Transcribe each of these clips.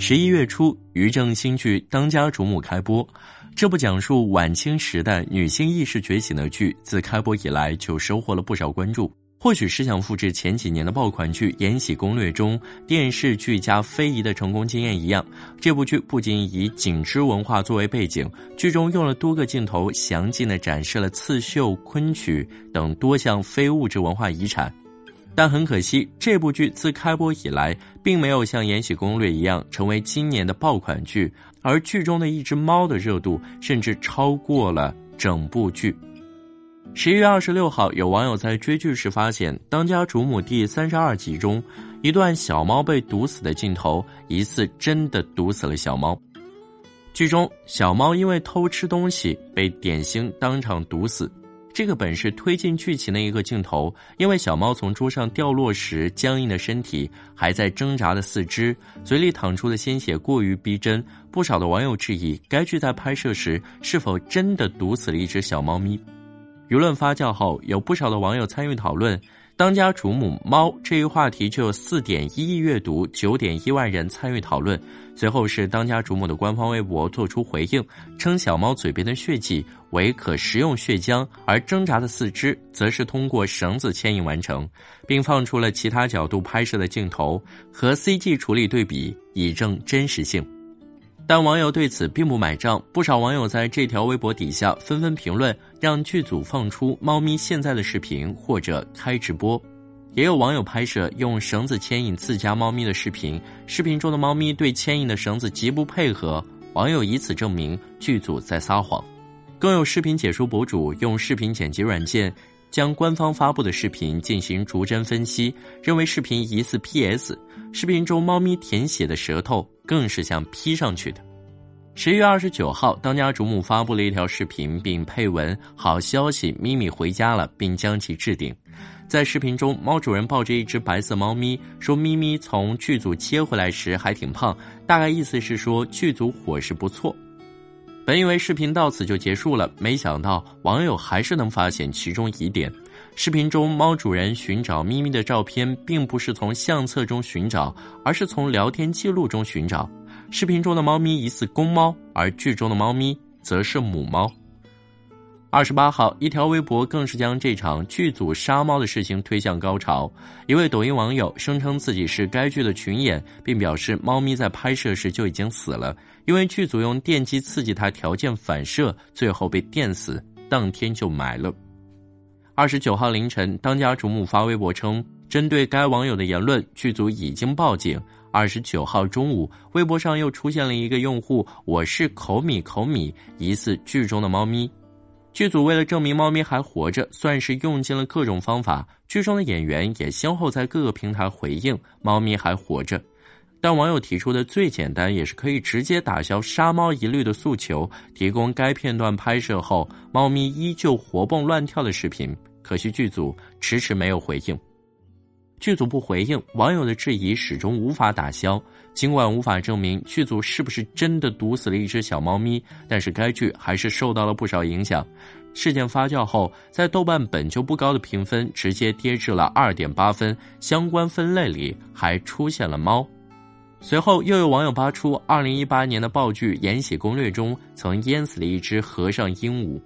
十一月初，于正新剧《当家主母》开播。这部讲述晚清时代女性意识觉醒的剧，自开播以来就收获了不少关注。或许是想复制前几年的爆款剧《延禧攻略》中电视剧加非遗的成功经验一样，这部剧不仅以景芝文化作为背景，剧中用了多个镜头详尽地展示了刺绣、昆曲等多项非物质文化遗产。但很可惜，这部剧自开播以来，并没有像《延禧攻略》一样成为今年的爆款剧，而剧中的一只猫的热度甚至超过了整部剧。十一月二十六号，有网友在追剧时发现，《当家主母》第三十二集中一段小猫被毒死的镜头，疑似真的毒死了小猫。剧中小猫因为偷吃东西被点心当场毒死。这个本是推进剧情的一个镜头，因为小猫从桌上掉落时，僵硬的身体还在挣扎的四肢，嘴里淌出的鲜血过于逼真，不少的网友质疑该剧在拍摄时是否真的毒死了一只小猫咪。舆论发酵后，有不少的网友参与讨论。当家主母猫这一话题就有四点一亿阅读，九点一万人参与讨论。随后是当家主母的官方微博做出回应，称小猫嘴边的血迹为可食用血浆，而挣扎的四肢则是通过绳子牵引完成，并放出了其他角度拍摄的镜头和 CG 处理对比，以证真实性。但网友对此并不买账，不少网友在这条微博底下纷纷评论，让剧组放出猫咪现在的视频或者开直播。也有网友拍摄用绳子牵引自家猫咪的视频，视频中的猫咪对牵引的绳子极不配合，网友以此证明剧组在撒谎。更有视频解说博主用视频剪辑软件将官方发布的视频进行逐帧分析，认为视频疑似 PS。视频中猫咪舔血的舌头更是像 P 上去的。十一月二十九号，当家主母发布了一条视频，并配文“好消息，咪咪回家了”，并将其置顶。在视频中，猫主人抱着一只白色猫咪，说：“咪咪从剧组接回来时还挺胖，大概意思是说剧组伙食不错。”本以为视频到此就结束了，没想到网友还是能发现其中疑点。视频中，猫主人寻找咪咪的照片，并不是从相册中寻找，而是从聊天记录中寻找。视频中的猫咪疑似公猫，而剧中的猫咪则是母猫。二十八号，一条微博更是将这场剧组杀猫的事情推向高潮。一位抖音网友声称自己是该剧的群演，并表示猫咪在拍摄时就已经死了，因为剧组用电击刺激它条件反射，最后被电死，当天就埋了。二十九号凌晨，当家主母发微博称，针对该网友的言论，剧组已经报警。二十九号中午，微博上又出现了一个用户“我是口米口米”，疑似剧中的猫咪。剧组为了证明猫咪还活着，算是用尽了各种方法。剧中的演员也先后在各个平台回应猫咪还活着。但网友提出的最简单，也是可以直接打消杀猫疑虑的诉求，提供该片段拍摄后猫咪依旧活蹦乱跳的视频。可惜剧组迟迟没有回应，剧组不回应，网友的质疑始终无法打消。尽管无法证明剧组是不是真的毒死了一只小猫咪，但是该剧还是受到了不少影响。事件发酵后，在豆瓣本就不高的评分直接跌至了二点八分，相关分类里还出现了猫。随后又有网友扒出二零一八年的爆剧《延禧攻略》中曾淹死了一只和尚鹦鹉。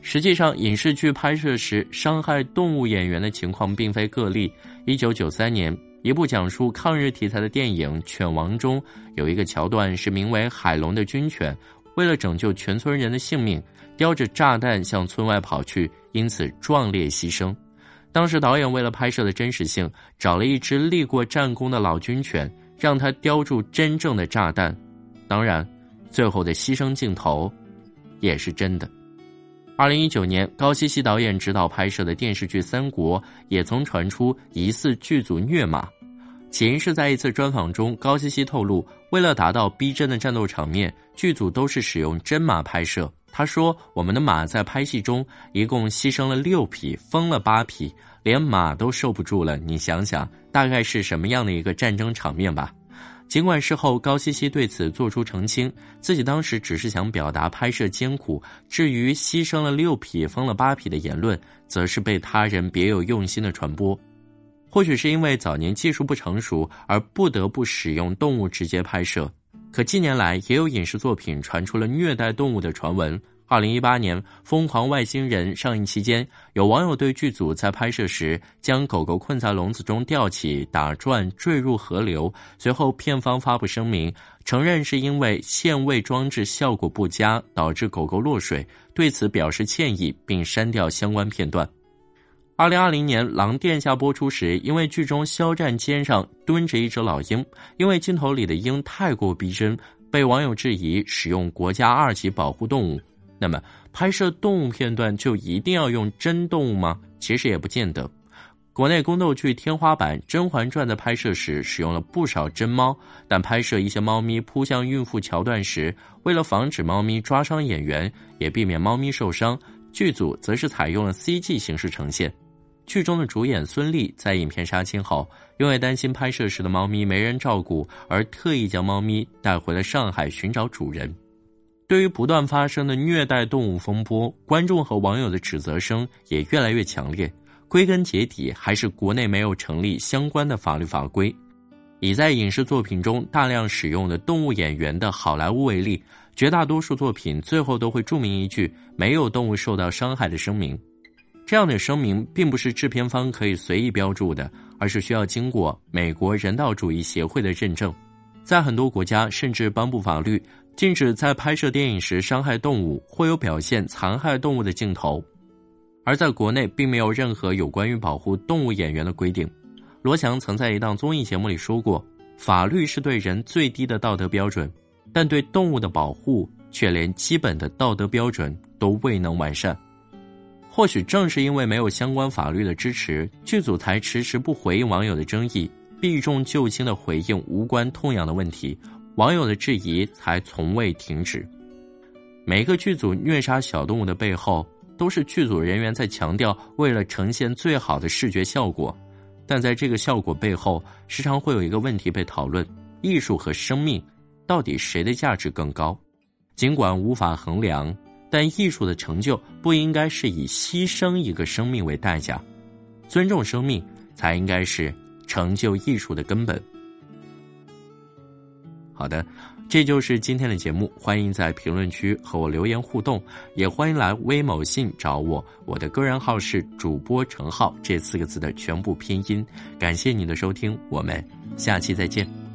实际上，影视剧拍摄时伤害动物演员的情况并非个例。一九九三年，一部讲述抗日题材的电影《犬王》中有一个桥段是名为海龙的军犬，为了拯救全村人的性命，叼着炸弹向村外跑去，因此壮烈牺牲。当时导演为了拍摄的真实性，找了一只立过战功的老军犬，让它叼住真正的炸弹。当然，最后的牺牲镜头也是真的。二零一九年，高希希导演执导拍摄的电视剧《三国》也曾传出疑似剧组虐马。起因是在一次专访中，高希希透露，为了达到逼真的战斗场面，剧组都是使用真马拍摄。他说：“我们的马在拍戏中一共牺牲了六匹，疯了八匹，连马都受不住了。你想想，大概是什么样的一个战争场面吧？”尽管事后高希希对此做出澄清，自己当时只是想表达拍摄艰苦，至于牺牲了六匹、疯了八匹的言论，则是被他人别有用心的传播。或许是因为早年技术不成熟而不得不使用动物直接拍摄，可近年来也有影视作品传出了虐待动物的传闻。二零一八年，《疯狂外星人》上映期间，有网友对剧组在拍摄时将狗狗困在笼子中吊起、打转、坠入河流，随后片方发布声明，承认是因为限位装置效果不佳导致狗狗落水，对此表示歉意，并删掉相关片段。二零二零年，《狼殿下》播出时，因为剧中肖战肩上蹲着一只老鹰，因为镜头里的鹰太过逼真，被网友质疑使用国家二级保护动物。那么，拍摄动物片段就一定要用真动物吗？其实也不见得。国内宫斗剧天花板《甄嬛传》的拍摄时，使用了不少真猫，但拍摄一些猫咪扑向孕妇桥段时，为了防止猫咪抓伤演员，也避免猫咪受伤，剧组则是采用了 CG 形式呈现。剧中的主演孙俪在影片杀青后，因为担心拍摄时的猫咪没人照顾，而特意将猫咪带回了上海寻找主人。对于不断发生的虐待动物风波，观众和网友的指责声也越来越强烈。归根结底，还是国内没有成立相关的法律法规。以在影视作品中大量使用的动物演员的好莱坞为例，绝大多数作品最后都会注明一句“没有动物受到伤害”的声明。这样的声明并不是制片方可以随意标注的，而是需要经过美国人道主义协会的认证。在很多国家，甚至颁布法律，禁止在拍摄电影时伤害动物或有表现残害动物的镜头。而在国内，并没有任何有关于保护动物演员的规定。罗翔曾在一档综艺节目里说过：“法律是对人最低的道德标准，但对动物的保护却连基本的道德标准都未能完善。”或许正是因为没有相关法律的支持，剧组才迟迟不回应网友的争议，避重就轻的回应无关痛痒的问题，网友的质疑才从未停止。每个剧组虐杀小动物的背后，都是剧组人员在强调为了呈现最好的视觉效果，但在这个效果背后，时常会有一个问题被讨论：艺术和生命，到底谁的价值更高？尽管无法衡量。但艺术的成就不应该是以牺牲一个生命为代价，尊重生命才应该是成就艺术的根本。好的，这就是今天的节目，欢迎在评论区和我留言互动，也欢迎来微某信找我，我的个人号是主播程浩这四个字的全部拼音。感谢你的收听，我们下期再见。